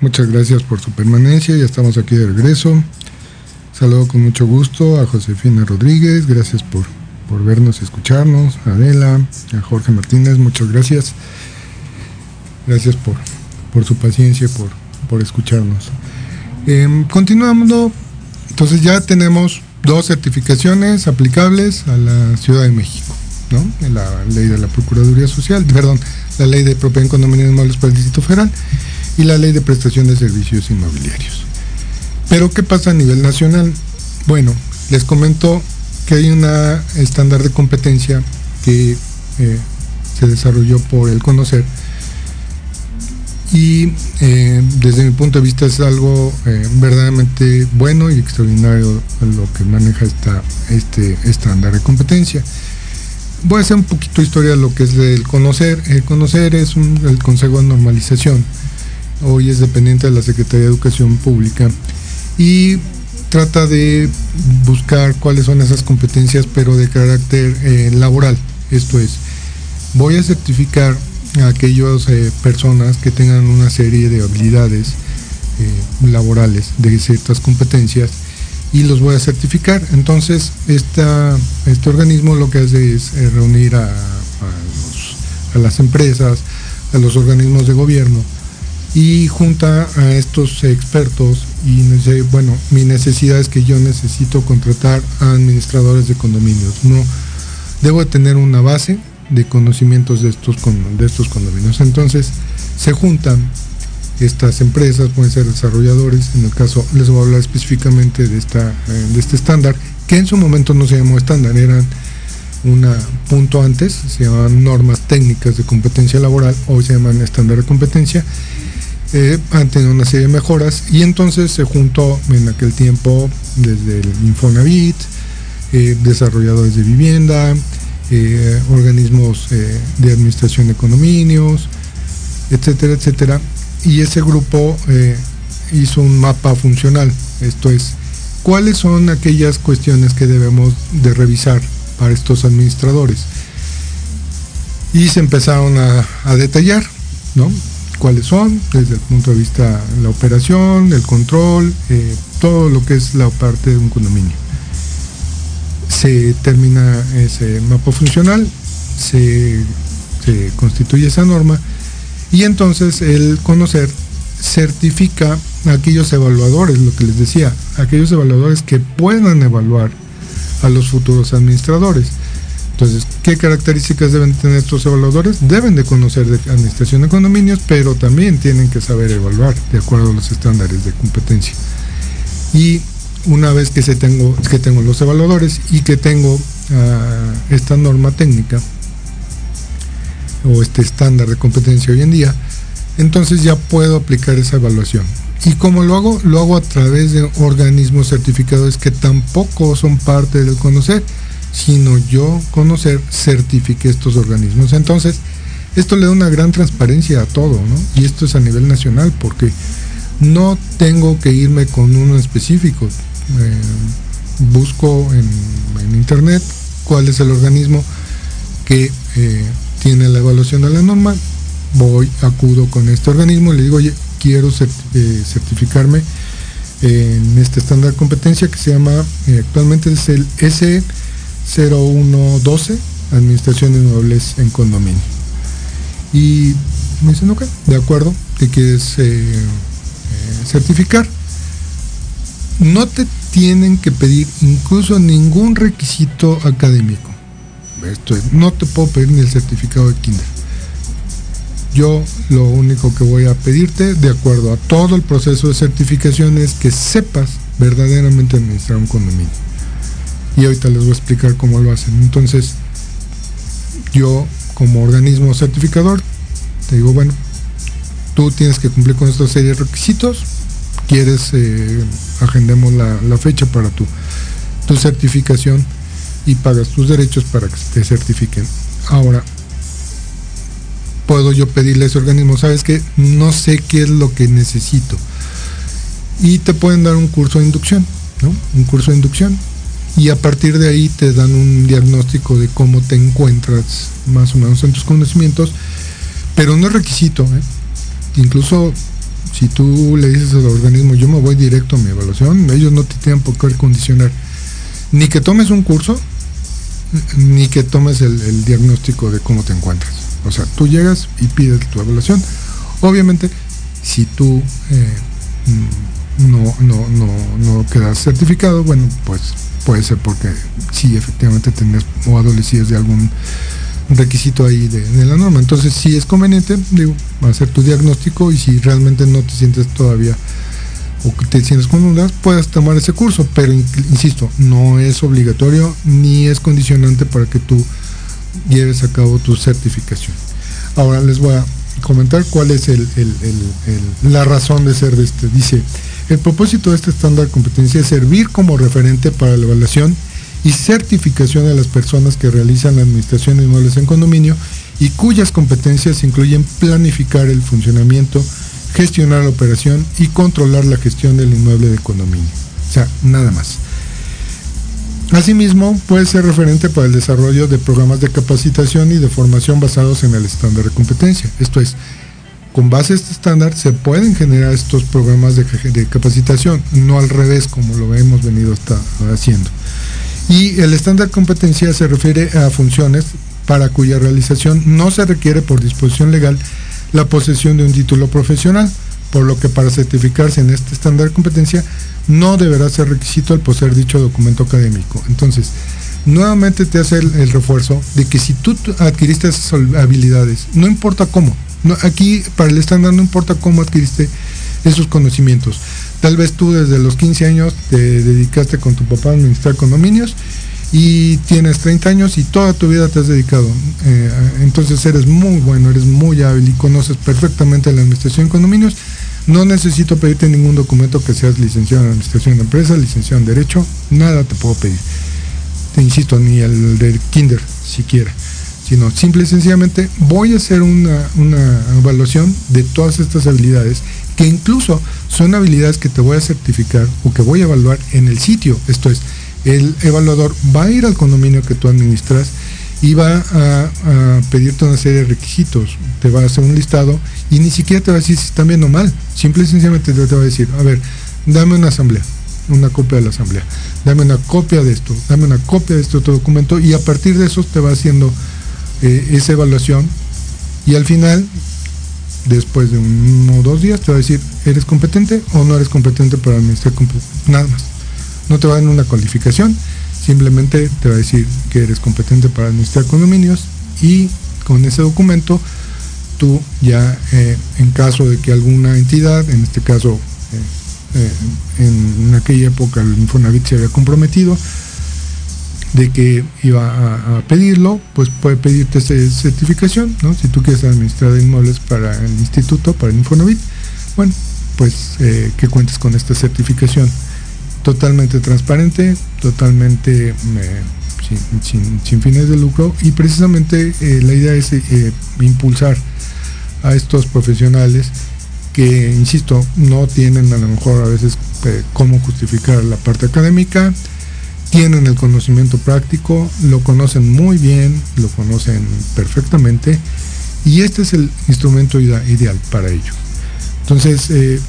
Muchas gracias por su permanencia, ya estamos aquí de regreso. Saludo con mucho gusto a Josefina Rodríguez, gracias por, por vernos y escucharnos, a Adela, a Jorge Martínez, muchas gracias. Gracias por, por su paciencia y por, por escucharnos. Em, continuando, entonces ya tenemos dos certificaciones aplicables a la Ciudad de México, ¿no? En la ley de la Procuraduría Social, perdón, la ley de propiedad en condominios inmuebles para el Distrito Federal y la ley de prestación de servicios inmobiliarios. Pero ¿qué pasa a nivel nacional? Bueno, les comento que hay una estándar de competencia que eh, se desarrolló por el conocer y eh, desde mi punto de vista es algo eh, verdaderamente bueno y extraordinario lo que maneja esta, este estándar de competencia. Voy a hacer un poquito de historia de lo que es el conocer. El conocer es un, el Consejo de Normalización hoy es dependiente de la Secretaría de Educación Pública y trata de buscar cuáles son esas competencias pero de carácter eh, laboral. Esto es, voy a certificar a aquellas eh, personas que tengan una serie de habilidades eh, laborales de ciertas competencias y los voy a certificar. Entonces, este organismo lo que hace es reunir a las empresas, a los organismos de gobierno, y junta a estos expertos y bueno, mi necesidad es que yo necesito contratar a administradores de condominios. No, debo tener una base de conocimientos de estos, de estos condominios. Entonces, se juntan estas empresas, pueden ser desarrolladores, en el caso les voy a hablar específicamente de, esta, eh, de este estándar, que en su momento no se llamó estándar, eran un punto antes, se llamaban normas técnicas de competencia laboral, hoy se llaman estándar de competencia, eh, han tenido una serie de mejoras y entonces se juntó en aquel tiempo desde el Infonavit, eh, desarrolladores de vivienda, eh, organismos de administración de condominios, etcétera, etcétera. Y ese grupo hizo un mapa funcional, esto es, cuáles son aquellas cuestiones que debemos de revisar para estos administradores. Y se empezaron a, a detallar, ¿no? cuáles son, desde el punto de vista de la operación, el control, eh, todo lo que es la parte de un condominio. Se termina ese mapa funcional, se, se constituye esa norma y entonces el conocer certifica aquellos evaluadores, lo que les decía, aquellos evaluadores que puedan evaluar a los futuros administradores. Entonces, ¿qué características deben tener estos evaluadores? Deben de conocer de administración de condominios, pero también tienen que saber evaluar de acuerdo a los estándares de competencia. Y una vez que, se tengo, que tengo los evaluadores y que tengo ah, esta norma técnica o este estándar de competencia hoy en día, entonces ya puedo aplicar esa evaluación. ¿Y cómo lo hago? Lo hago a través de organismos certificadores que tampoco son parte del conocer, sino yo conocer, certifique estos organismos. Entonces, esto le da una gran transparencia a todo, ¿no? Y esto es a nivel nacional, porque no tengo que irme con uno específico. Eh, busco en, internet cuál es el organismo que eh, tiene la evaluación de la norma, voy, acudo con este organismo y le digo, oye, quiero eh, certificarme en este estándar de competencia que se llama, actualmente es el S0112, Administración de Inmuebles en Condominio. Y me dicen, ok, de acuerdo, te quieres certificar. No te tienen que pedir incluso ningún requisito académico. Esto no te puedo pedir ni el certificado de kinder. Yo lo único que voy a pedirte, de acuerdo a todo el proceso de certificación, es que sepas verdaderamente administrar un condominio. Y ahorita les voy a explicar cómo lo hacen. Entonces, yo como organismo certificador, te digo, bueno, tú tienes que cumplir con esta serie de requisitos, quieres, eh, agendemos la, fecha para tu, tu certificación y pagas tus derechos para que te certifiquen. Ahora, puedo yo pedirle a ese organismo, sabes que no sé qué es lo que necesito. Y te pueden dar un curso de inducción, ¿no? Un curso de inducción. Y a partir de ahí te dan un diagnóstico de cómo te encuentras más o menos en tus conocimientos. Pero no es requisito, ¿eh? Incluso si tú le dices al organismo, yo me voy directo a mi evaluación, ellos no te tienen por qué condicionar ni que tomes un curso, ni que tomes el, diagnóstico de cómo te encuentras. O sea, tú llegas y pides tu evaluación. Obviamente, si tú eh, no, no, no, no quedas certificado, bueno, pues puede ser porque sí, efectivamente tenés o adolecías de algún requisito ahí de, la norma. Entonces, si es conveniente, digo, hacer tu diagnóstico y si realmente no te sientes todavía o que te sientes con dudas, puedes tomar ese curso, pero insisto, no es obligatorio ni es condicionante para que tú lleves a cabo tu certificación. Ahora les voy a comentar cuál es el, la razón de ser de este. Dice, el propósito de este estándar de competencia es servir como referente para la evaluación y certificación de las personas que realizan la administración de inmuebles en condominio y cuyas competencias incluyen planificar el funcionamiento, gestionar la operación y controlar la gestión del inmueble de condominio. O sea, nada más. Asimismo, puede ser referente para el desarrollo de programas de capacitación y de formación basados en el estándar de competencia. Esto es, con base a este estándar se pueden generar estos programas de, de capacitación, no al revés como lo hemos venido hasta haciendo. Y el estándar de competencia se refiere a funciones para cuya realización no se requiere por disposición legal la posesión de un título profesional, por lo que para certificarse en este estándar de competencia no deberá ser requisito el poseer dicho documento académico. Entonces, nuevamente te hace el, refuerzo de que si tú adquiriste esas habilidades, no importa cómo, aquí para el estándar no importa cómo adquiriste esos conocimientos, Tal vez tú desde los 15 años te dedicaste con tu papá a administrar condominios y tienes 30 años y toda tu vida te has dedicado. Eh, entonces eres muy bueno, eres muy hábil y conoces perfectamente la administración de condominios. No necesito pedirte ningún documento que seas licenciado en administración de empresas, licenciado en derecho, nada te puedo pedir. Te insisto, ni el del kinder siquiera sino simple y sencillamente voy a hacer una, una, evaluación de todas estas habilidades que incluso son habilidades que te voy a certificar o que voy a evaluar en el sitio. Esto es, el evaluador va a ir al condominio que tú administras y va a, pedirte una serie de requisitos. Te va a hacer un listado y ni siquiera te va a decir si están bien o mal. Simple y sencillamente te va a decir, a ver, dame una asamblea, una copia de la asamblea, dame una copia de esto, dame una copia de este otro documento y a partir de eso te va haciendo eh, esa evaluación y al final después de uno o dos días te va a decir, ¿eres competente o no eres competente para administrar Nada más. No te va a dar una calificación, simplemente te va a decir que eres competente para administrar condominios y con ese documento tú ya eh, en caso de que alguna entidad, en este caso eh, eh, en aquella época el Infonavit se había comprometido, de que iba a, pedirlo, pues puede pedirte esa certificación, ¿no? Si tú quieres administrar inmuebles para el instituto, para el Infonavit, bueno, pues que cuentes con esta certificación. Totalmente transparente, totalmente eh, sin, fines de lucro y precisamente eh, la idea es impulsar a estos profesionales que, insisto, no tienen a lo mejor a veces cómo justificar la parte académica, tienen el conocimiento práctico, lo conocen muy bien, lo conocen perfectamente y este es el instrumento ideal para ello. Entonces, eh,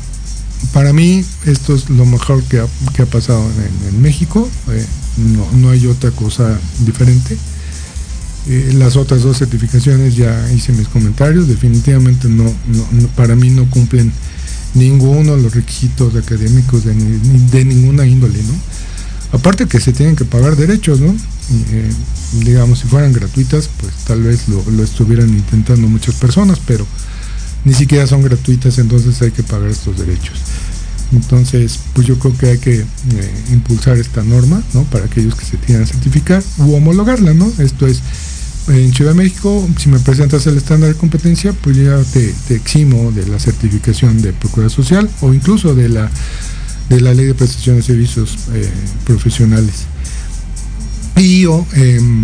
para mí esto es lo mejor que ha, pasado en, México, eh, no, hay otra cosa diferente. Eh, las otras dos certificaciones ya hice mis comentarios, definitivamente no, para mí no cumplen ninguno de los requisitos académicos de, de ninguna índole, ¿no? Aparte que se tienen que pagar derechos, ¿no? Eh, digamos, si fueran gratuitas, pues tal vez lo, estuvieran intentando muchas personas, pero ni siquiera son gratuitas, entonces hay que pagar estos derechos. Entonces, pues yo creo que hay que eh, impulsar esta norma, ¿no? Para aquellos que se quieran certificar u homologarla, ¿no? Esto es, en Ciudad de México, si me presentas el estándar de competencia, pues ya te, te eximo de la certificación de Procura Social o incluso de la de la ley de prestación de servicios eh, profesionales. Y yo em,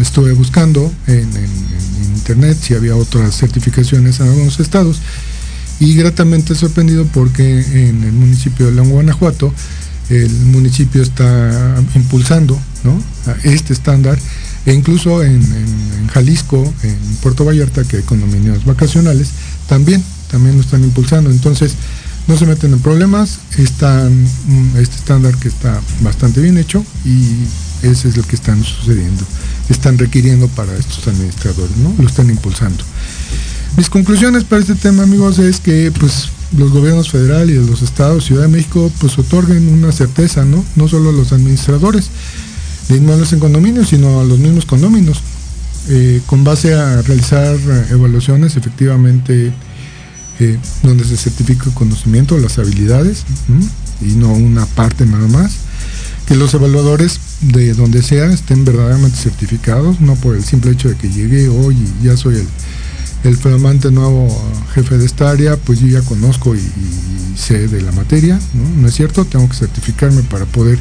estuve buscando en, internet si había otras certificaciones en algunos estados y gratamente sorprendido porque en el municipio de León, Guanajuato, el municipio está impulsando este estándar e incluso en, en, Jalisco, en Puerto Vallarta, que hay condominios vacacionales, también, también lo están impulsando. Entonces, no se meten en problemas, están mm, este estándar que está bastante bien hecho y ese es lo que están sucediendo, están requiriendo para estos administradores, ¿no? Lo están impulsando. Mis conclusiones para este tema, amigos, es que pues los gobiernos federal y los estados, Ciudad de México, pues otorguen una certeza, ¿no? No solo a los administradores de inmuebles en condominios, sino a los mismos condominios. Eh, con base a realizar evaluaciones efectivamente eh, donde se certifica el conocimiento, las habilidades, y no una parte nada más. Que los evaluadores de donde sea estén verdaderamente certificados, no por el simple hecho de que llegué hoy y ya soy el, el flamante nuevo jefe de esta área, pues yo ya conozco y, sé de la materia, ¿no? es cierto? Tengo que certificarme para poder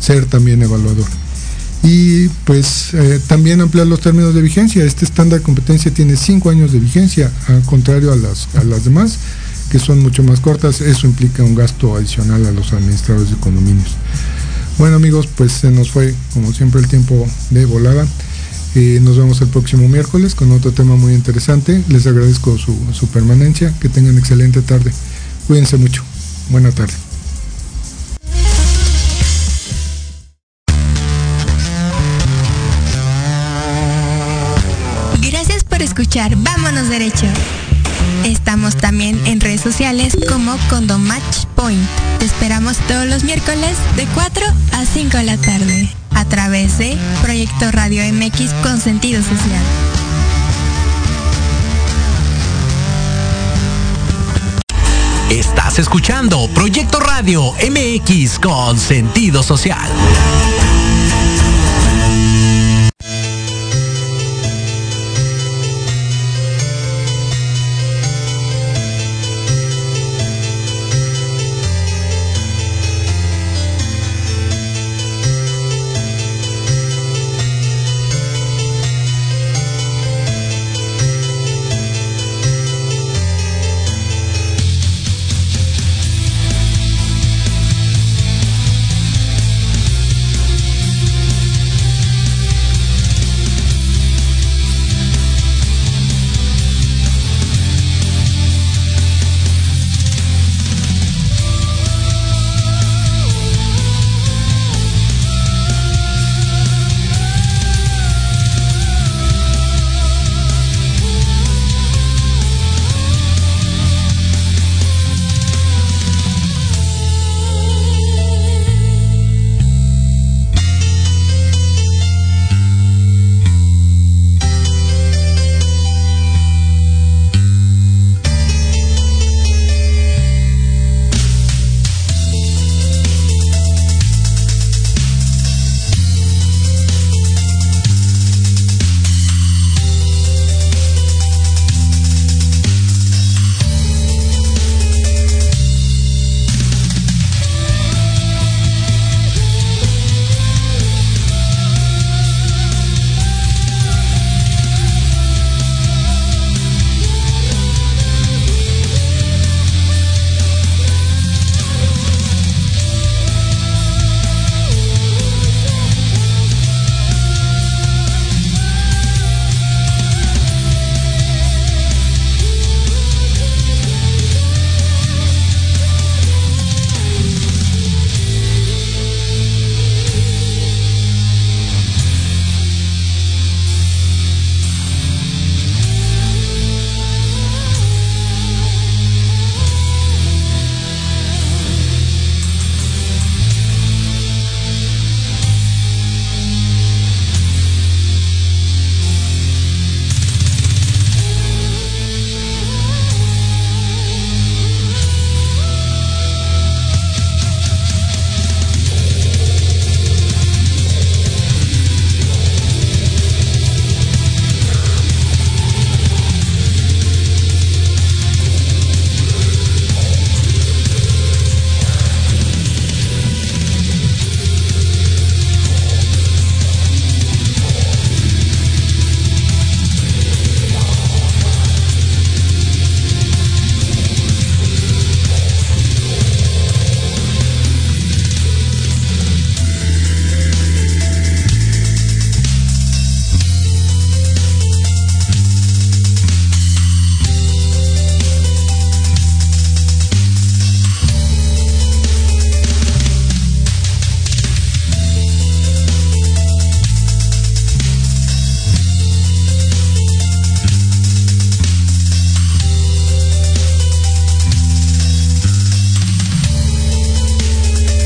ser también evaluador y pues eh, también ampliar los términos de vigencia. Este estándar de competencia tiene cinco años de vigencia, al contrario a las, a las demás, que son mucho más cortas. Eso implica un gasto adicional a los administradores de condominios. Bueno amigos, pues se nos fue como siempre el tiempo de volada. Eh, nos vemos el próximo miércoles con otro tema muy interesante. Les agradezco su, su permanencia. Que tengan excelente tarde. Cuídense mucho. Buena tarde. escuchar Vámonos Derecho. Estamos también en redes sociales como Condomatch Point. Te esperamos todos los miércoles de 4 a 5 de la tarde a través de Proyecto Radio MX con sentido social. Estás escuchando Proyecto Radio MX con sentido social.